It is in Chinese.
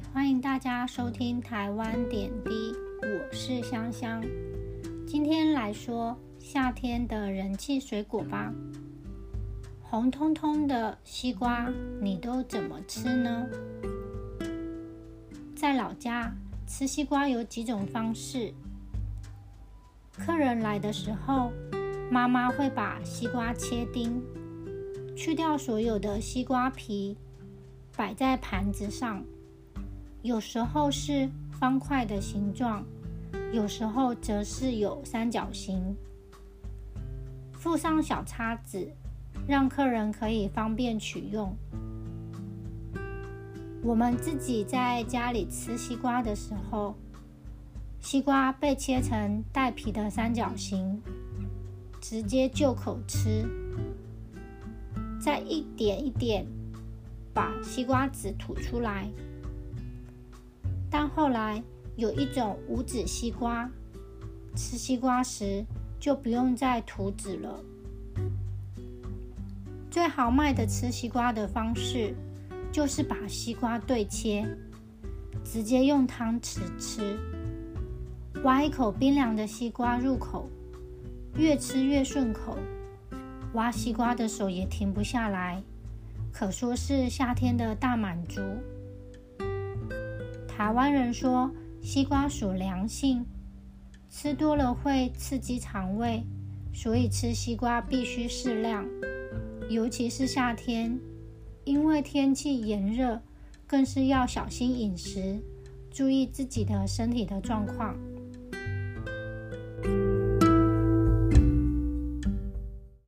欢迎大家收听台湾点滴，我是香香。今天来说夏天的人气水果吧。红彤彤的西瓜，你都怎么吃呢？在老家吃西瓜有几种方式。客人来的时候，妈妈会把西瓜切丁，去掉所有的西瓜皮，摆在盘子上。有时候是方块的形状，有时候则是有三角形，附上小叉子，让客人可以方便取用。我们自己在家里吃西瓜的时候，西瓜被切成带皮的三角形，直接就口吃，再一点一点把西瓜籽吐出来。后来有一种无籽西瓜，吃西瓜时就不用再涂籽了。最豪迈的吃西瓜的方式，就是把西瓜对切，直接用汤匙吃，挖一口冰凉的西瓜入口，越吃越顺口，挖西瓜的手也停不下来，可说是夏天的大满足。台湾人说，西瓜属凉性，吃多了会刺激肠胃，所以吃西瓜必须适量，尤其是夏天，因为天气炎热，更是要小心饮食，注意自己的身体的状况。